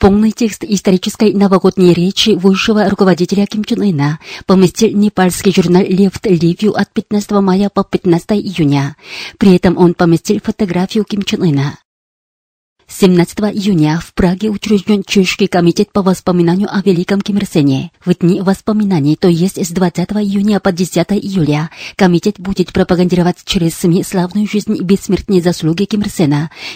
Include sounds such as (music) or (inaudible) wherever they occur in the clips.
Полный текст исторической новогодней речи высшего руководителя Ким Чен Ына поместил непальский журнал «Лефт Ливью» от 15 мая по 15 июня. При этом он поместил фотографию Ким Чен Ына. 17 июня в Праге учрежден Чешский комитет по воспоминанию о Великом Ким. В дни воспоминаний, то есть с 20 июня по 10 июля, комитет будет пропагандировать через СМИ славную жизнь и бессмертные заслуги Ким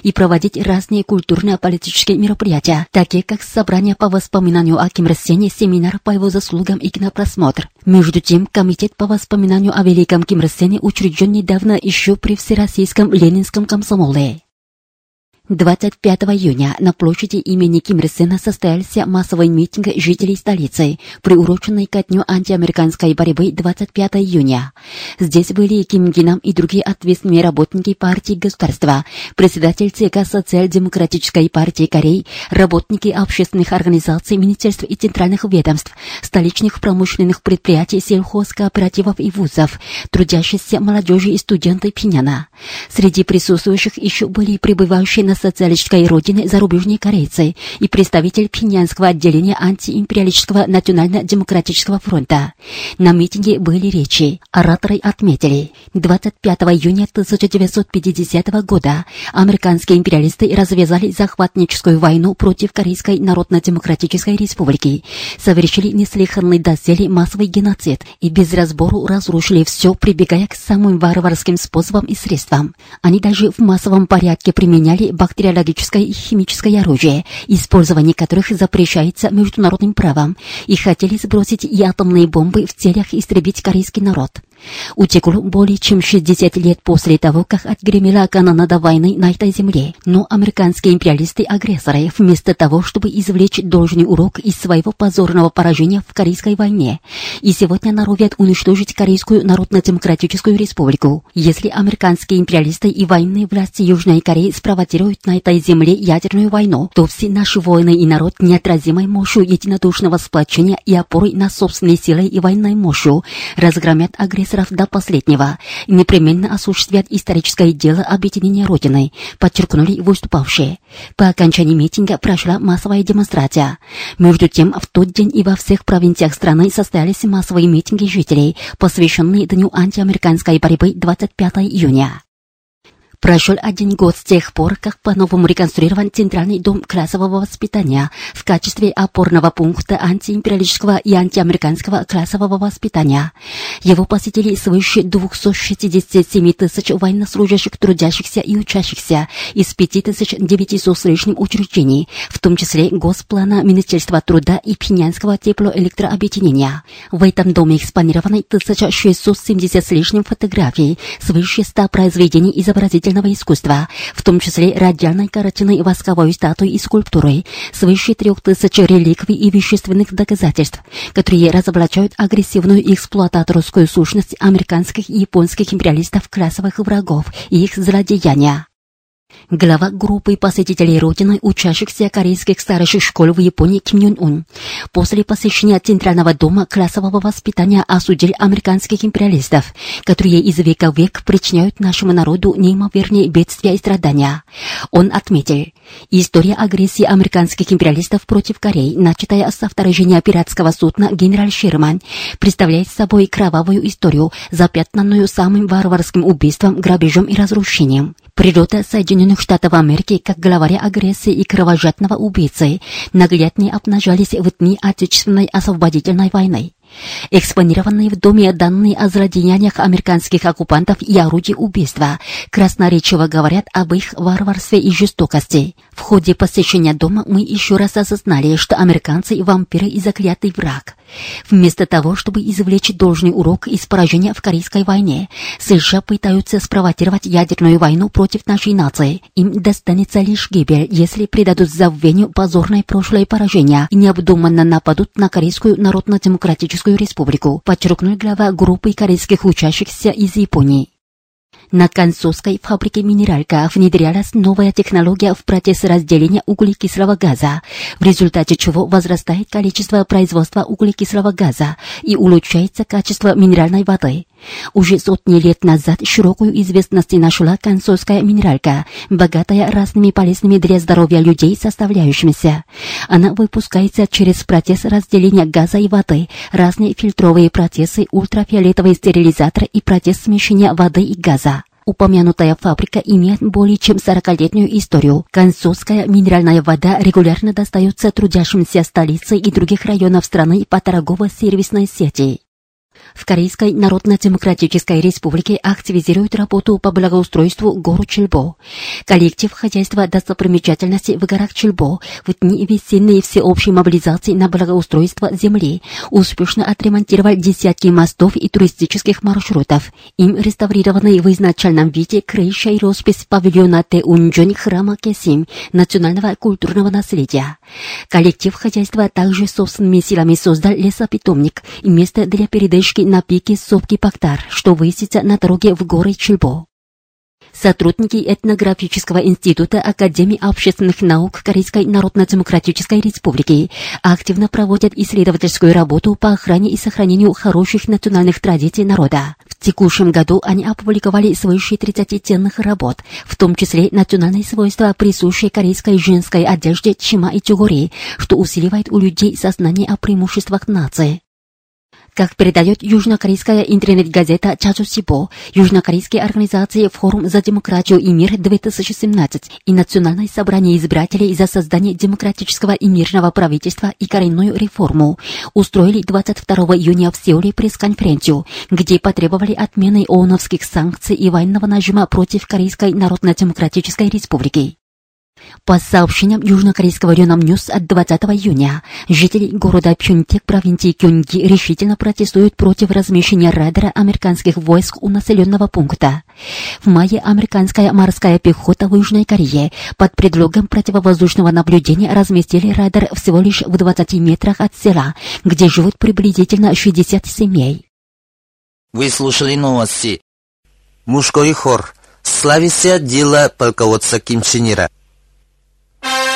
и проводить разные культурно-политические мероприятия, такие как собрание по воспоминанию о Ким семинар по его заслугам и кинопросмотр. Между тем, комитет по воспоминанию о Великом Ким учрежден недавно еще при Всероссийском Ленинском комсомоле. 25 июня на площади имени Ким Ир Сена состоялся массовый митинг жителей столицы, приуроченный ко дню антиамериканской борьбы 25 июня. Здесь были Ким Гинам и другие ответственные работники партии государства, председатель ЦК Социал-демократической партии Кореи, работники общественных организаций, министерств и центральных ведомств, столичных промышленных предприятий, сельхозкооперативов и вузов, трудящиеся молодежи и студенты Пиняна. Среди присутствующих еще были пребывающие на социалистической родине зарубежные корейцы и представитель пинянского отделения антиимпериалистического национально-демократического фронта. На митинге были речи. Ораторы отметили, 25 июня 1950 года американские империалисты развязали захватническую войну против Корейской Народно-Демократической Республики, совершили неслыханный доселе массовый геноцид и без разбору разрушили все, прибегая к самым варварским способам и средствам. Они даже в массовом порядке применяли бактериологическое и химическое оружие, использование которых запрещается международным правом, и хотели сбросить и атомные бомбы в целях истребить корейский народ. Утекло более чем 60 лет после того, как отгремела канонада войны на этой земле. Но американские империалисты-агрессоры, вместо того, чтобы извлечь должный урок из своего позорного поражения в Корейской войне, и сегодня норовят уничтожить Корейскую Народно-Демократическую Республику. Если американские империалисты и военные власти Южной Кореи спровоцируют на этой земле ядерную войну, то все наши воины и народ неотразимой мощью единодушного сплочения и опорой на собственные силы и военной мощью разгромят агрессора агрессоров до последнего непременно осуществят историческое дело объединения Родины, подчеркнули выступавшие. По окончании митинга прошла массовая демонстрация. Между тем, в тот день и во всех провинциях страны состоялись массовые митинги жителей, посвященные Дню антиамериканской борьбы 25 июня. Прошел один год с тех пор, как по-новому реконструирован Центральный дом классового воспитания в качестве опорного пункта антиимпериалистического и антиамериканского классового воспитания. Его посетили свыше 267 тысяч военнослужащих, трудящихся и учащихся из 5900 с лишним учреждений, в том числе Госплана Министерства труда и Пинянского теплоэлектрообъединения. В этом доме экспонированы 1670 с лишним фотографий, свыше 100 произведений изобразительных изобразительного искусства, в том числе радиальной картины, восковой статуи и скульптуры, свыше трех тысяч реликвий и вещественных доказательств, которые разоблачают агрессивную эксплуататорскую сущность американских и японских империалистов классовых врагов и их злодеяния. Глава группы посетителей Родины, учащихся корейских старших школ в Японии Ким Юн Ун, после посещения Центрального дома классового воспитания осудил американских империалистов, которые из века в век причиняют нашему народу неимоверные бедствия и страдания. Он отметил, история агрессии американских империалистов против Кореи, начатая со вторжения пиратского судна «Генераль Шерман», представляет собой кровавую историю, запятнанную самым варварским убийством, грабежом и разрушением. Природа Соединенных Штатов Америки как главаря агрессии и кровожадного убийцы нагляднее обнажались в дни Отечественной освободительной войны. Экспонированные в доме данные о злодеяниях американских оккупантов и орудий убийства красноречиво говорят об их варварстве и жестокости. В ходе посещения дома мы еще раз осознали, что американцы – вампиры и заклятый враг. Вместо того, чтобы извлечь должный урок из поражения в Корейской войне, США пытаются спровоцировать ядерную войну против нашей нации. Им достанется лишь гибель, если придадут забвению позорное прошлое поражение и необдуманно нападут на Корейскую Народно-Демократическую Республику, подчеркнул глава группы корейских учащихся из Японии. На Концовской фабрике «Минералька» внедрялась новая технология в процесс разделения углекислого газа, в результате чего возрастает количество производства углекислого газа и улучшается качество минеральной воды. Уже сотни лет назад широкую известность нашла концовская минералька, богатая разными полезными для здоровья людей составляющимися. Она выпускается через процесс разделения газа и воды, разные фильтровые процессы, ультрафиолетовый стерилизатор и процесс смешения воды и газа. Упомянутая фабрика имеет более чем 40-летнюю историю. Концовская минеральная вода регулярно достается трудящимся столицы и других районов страны по торгово-сервисной сети в Корейской Народно-Демократической Республике активизируют работу по благоустройству гору Чильбо. Коллектив хозяйства достопримечательности в горах Чильбо в дни весенней всеобщей мобилизации на благоустройство земли успешно отремонтировал десятки мостов и туристических маршрутов. Им реставрированы в изначальном виде крыша и роспись павильона Теунджон храма Кесим национального культурного наследия. Коллектив хозяйства также собственными силами создал лесопитомник и место для передышки на пике сопки Пактар, что высится на дороге в горы Чильбо. Сотрудники этнографического института Академии общественных наук Корейской Народно-Демократической Республики активно проводят исследовательскую работу по охране и сохранению хороших национальных традиций народа. В текущем году они опубликовали свыше 30 ценных работ, в том числе национальные свойства, присущие корейской женской одежде чима и тюгори, что усиливает у людей сознание о преимуществах нации. Как передает южнокорейская интернет-газета Чачусибо, южнокорейские организации Форум за демократию и мир 2017 и Национальное собрание избирателей за создание демократического и мирного правительства и коренную реформу устроили 22 июня в Сеуле пресс-конференцию, где потребовали отмены ООНовских санкций и военного нажима против Корейской Народно-Демократической Республики. По сообщениям южнокорейского Рёнхап News от 20 июня, жители города Пхёнтхэк провинции Кёнги решительно протестуют против размещения радара американских войск у населенного пункта. В мае американская морская пехота в Южной Корее под предлогом противовоздушного наблюдения разместили радар всего лишь в 20 метрах от села, где живут приблизительно 60 семей. Вы слушали новости. Мужской хор. Славися дело полководца Ким Чен Ира. Bye. (laughs)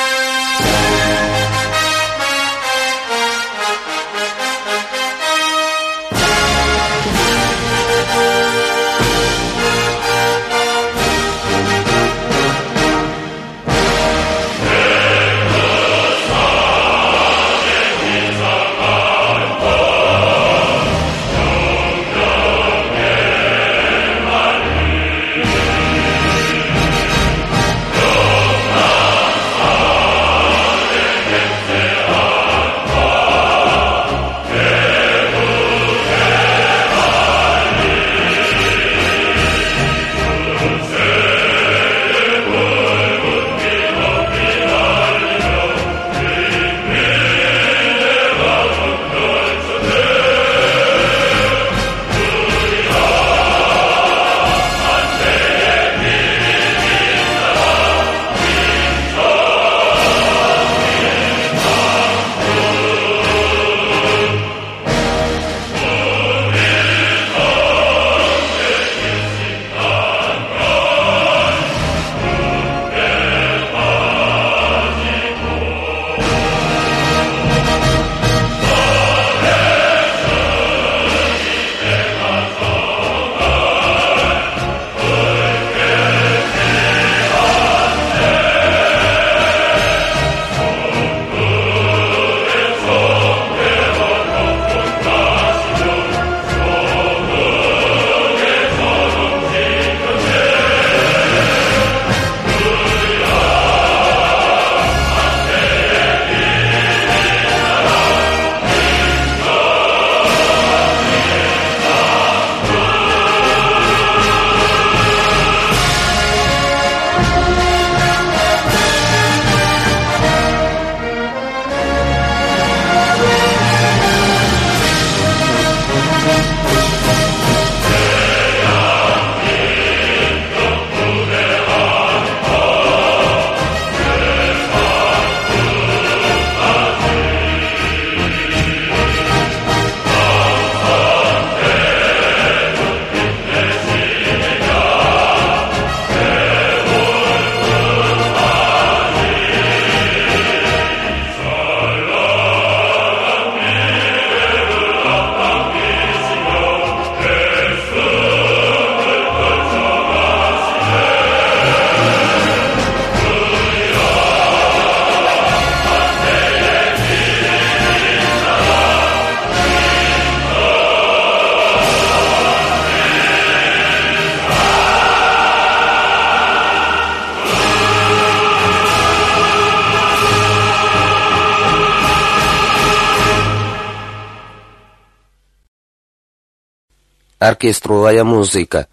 оркестровая музыка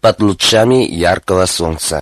под лучами яркого солнца.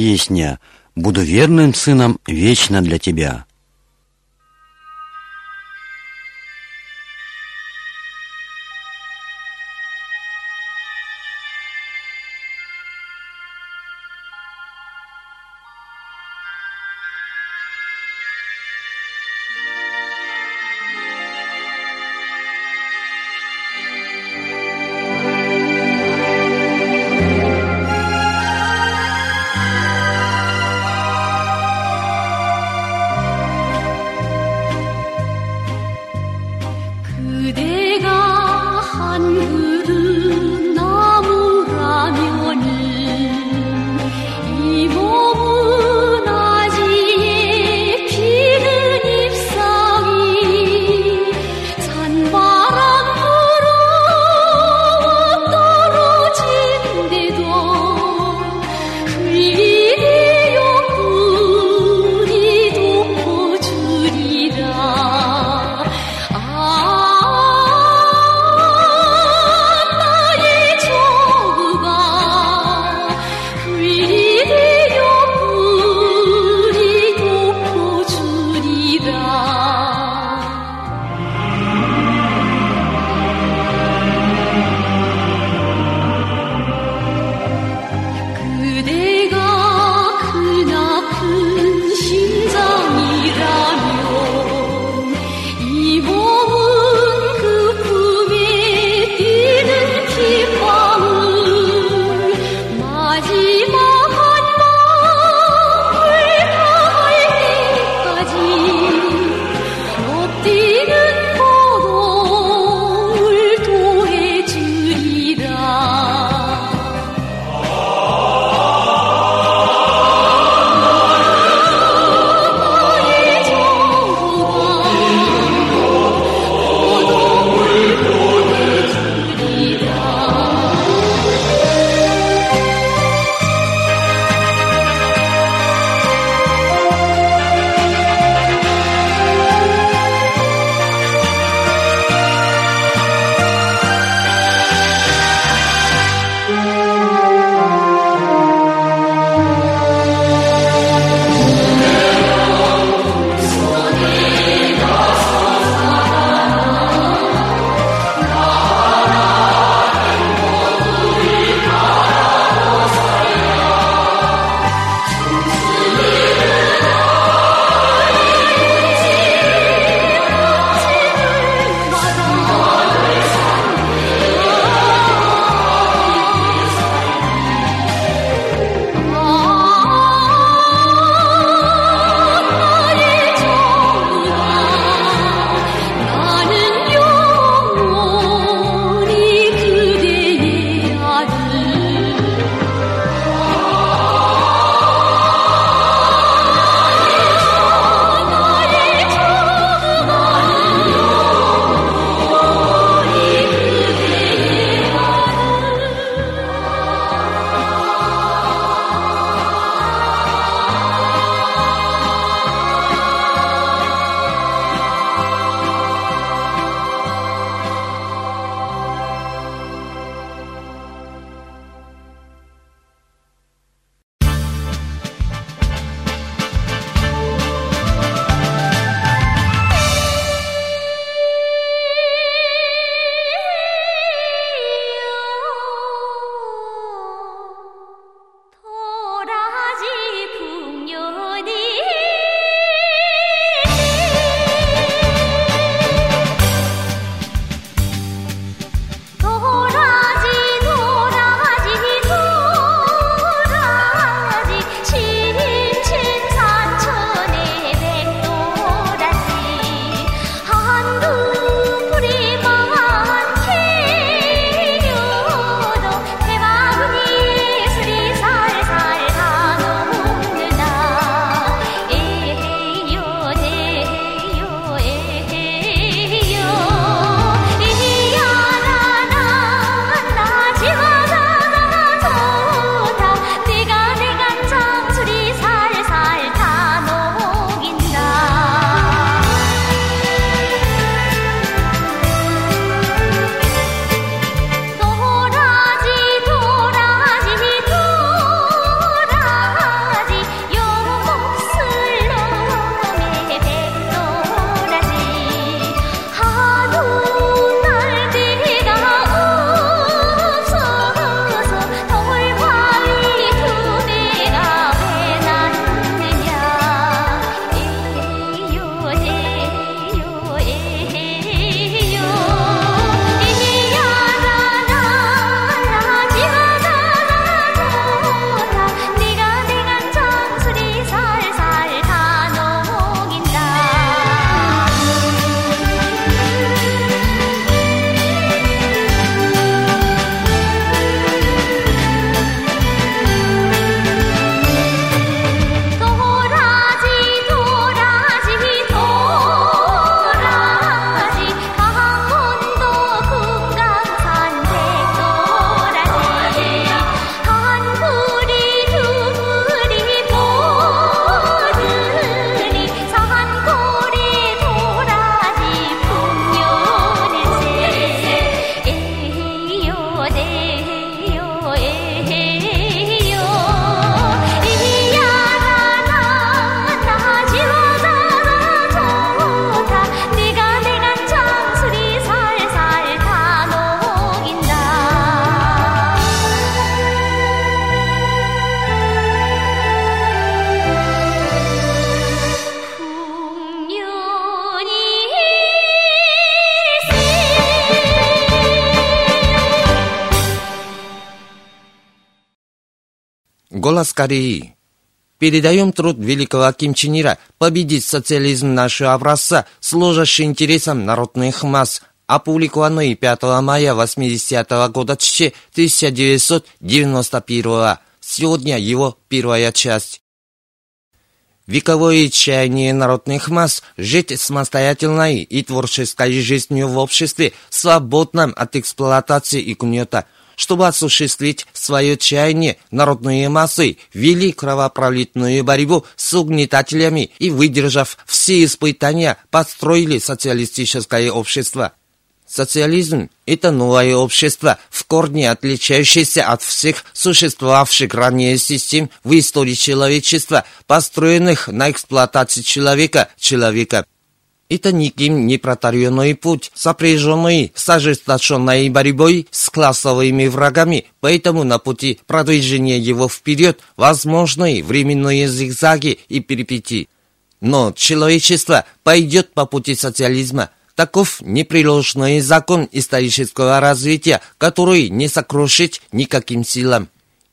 Песня «Буду верным сыном вечно для тебя». Голос Кореи. Передаем труд великого Ким Чен Ира победить социализм нашего образца, служащий интересам народных масс, опубликованный 5 мая 80 -го года 1991 Сегодня его первая часть. Вековое чаяние народных масс жить самостоятельной и творческой жизнью в обществе, свободном от эксплуатации и гнета – чтобы осуществить свое чаяние, народные массы вели кровопролитную борьбу с угнетателями и, выдержав все испытания, построили социалистическое общество. Социализм – это новое общество, в корне отличающееся от всех существовавших ранее систем в истории человечества, построенных на эксплуатации человека, человека. Это никем не протаренный путь, сопряженный с ожесточенной борьбой с классовыми врагами, поэтому на пути продвижения его вперед возможны временные зигзаги и перипетии. Но человечество пойдет по пути социализма. Таков непреложный закон исторического развития, который не сокрушить никаким силам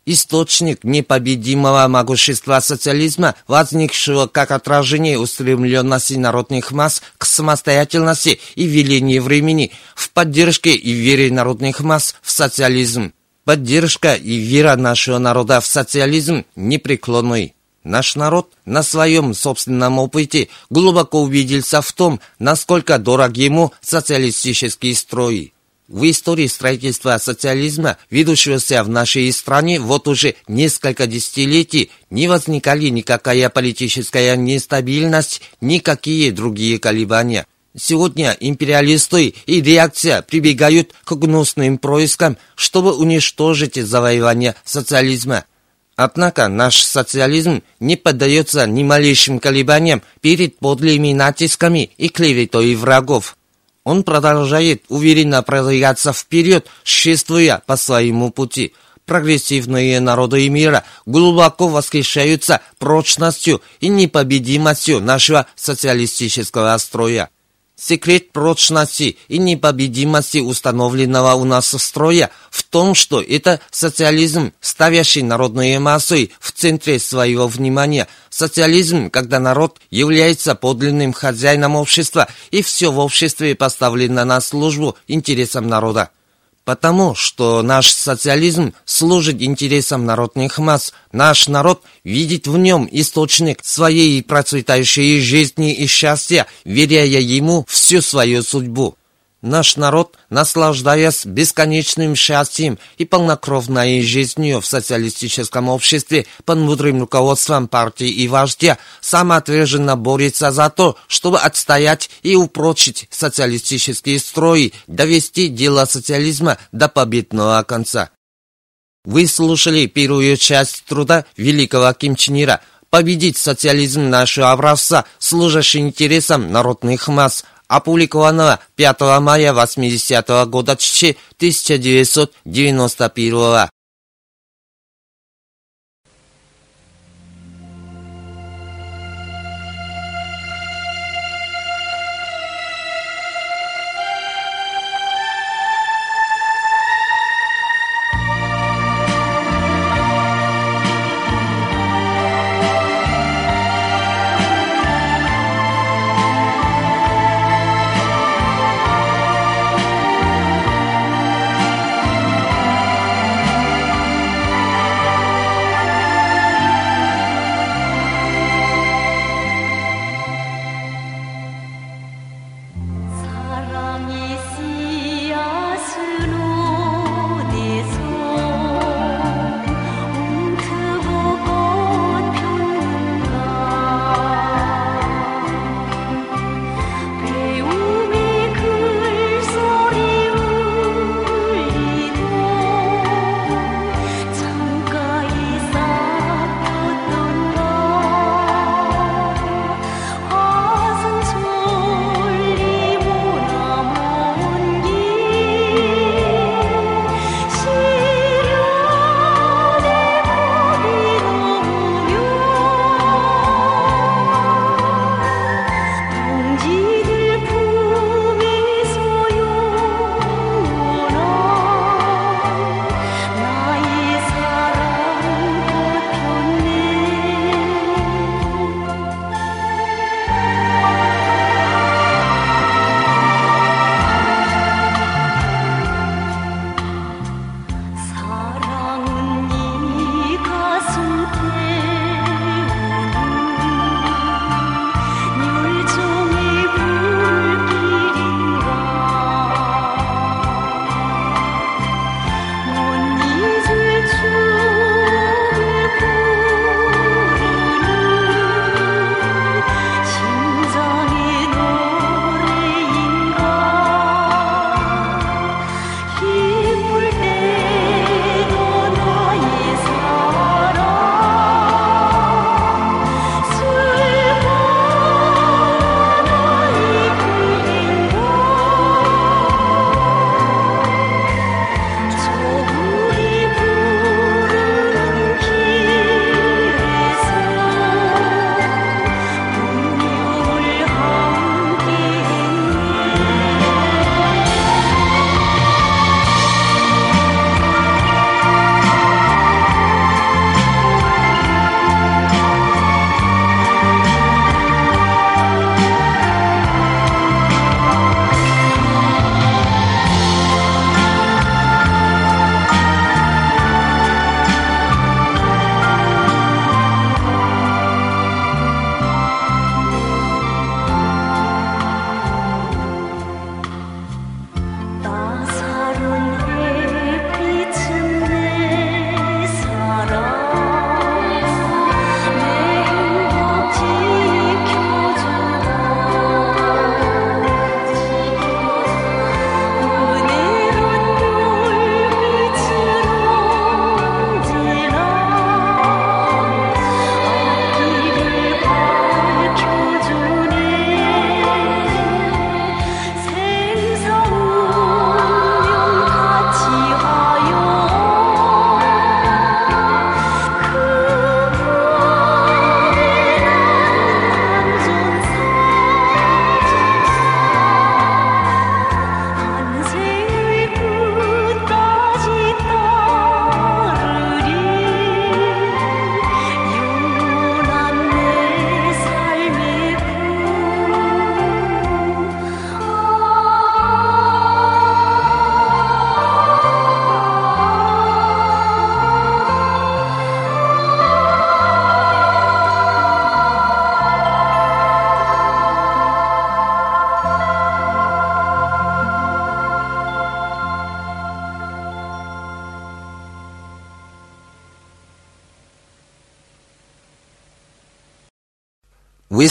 источник непобедимого могущества социализма, возникшего как отражение устремленности народных масс к самостоятельности и велению времени, в поддержке и вере народных масс в социализм. Поддержка и вера нашего народа в социализм непреклонной. Наш народ на своем собственном опыте глубоко убедился в том, насколько дорог ему социалистический строй. В истории строительства социализма, ведущегося в нашей стране вот уже несколько десятилетий, не возникали никакая политическая нестабильность, никакие другие колебания. Сегодня империалисты и реакция прибегают к гнусным проискам, чтобы уничтожить завоевание социализма. Однако наш социализм не поддается ни малейшим колебаниям перед подлыми натисками и клеветой врагов. Он продолжает уверенно продвигаться вперед, шествуя по своему пути. Прогрессивные народы мира глубоко восхищаются прочностью и непобедимостью нашего социалистического строя. Секрет прочности и непобедимости установленного у нас строя в том, что это социализм, ставящий народные массы в центре своего внимания. Социализм, когда народ является подлинным хозяином общества, и все в обществе поставлено на службу интересам народа. Потому что наш социализм служит интересам народных масс. Наш народ видит в нем источник своей процветающей жизни и счастья, веряя ему всю свою судьбу. Наш народ, наслаждаясь бесконечным счастьем и полнокровной жизнью в социалистическом обществе под мудрым руководством партии и вождя, самоотверженно борется за то, чтобы отстоять и упрочить социалистические строи, довести дело социализма до победного конца. Вы слушали первую часть труда великого Ким Чен Ира «Победить социализм нашего образца, служащий интересам народных масс», опубликованного 5 мая 80 -го года 1991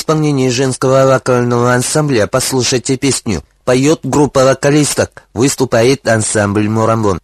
исполнении женского вокального ансамбля послушайте песню. Поет группа вокалисток, выступает ансамбль «Мурамбон».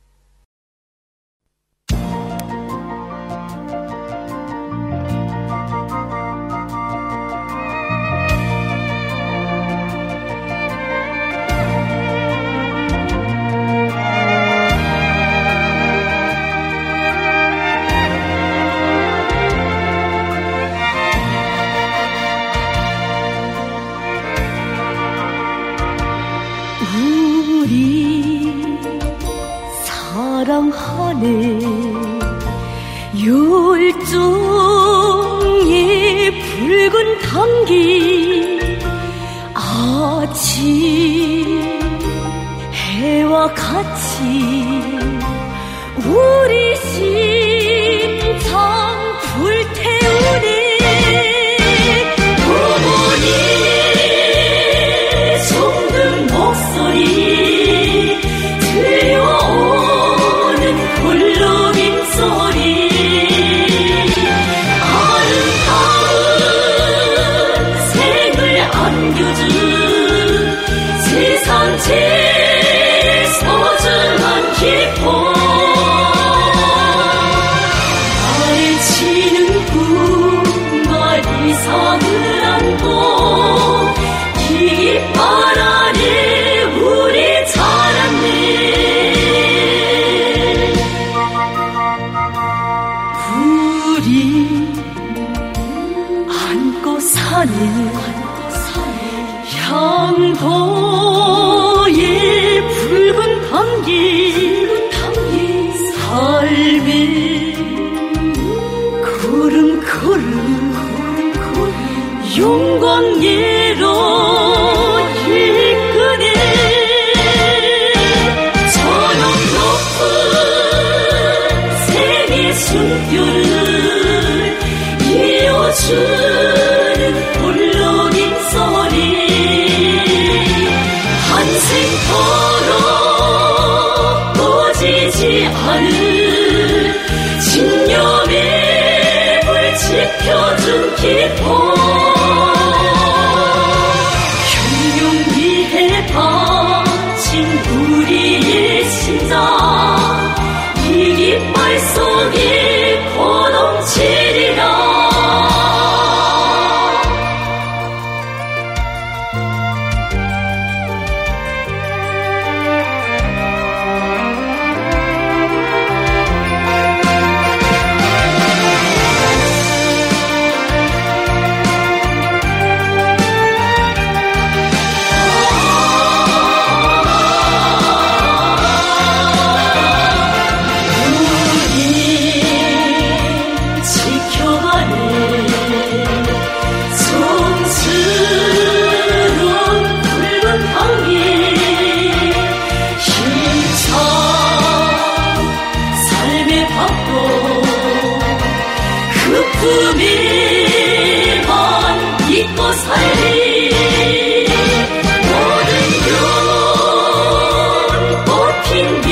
같이 해와 같이 우리 심장 불태우네.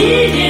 一点。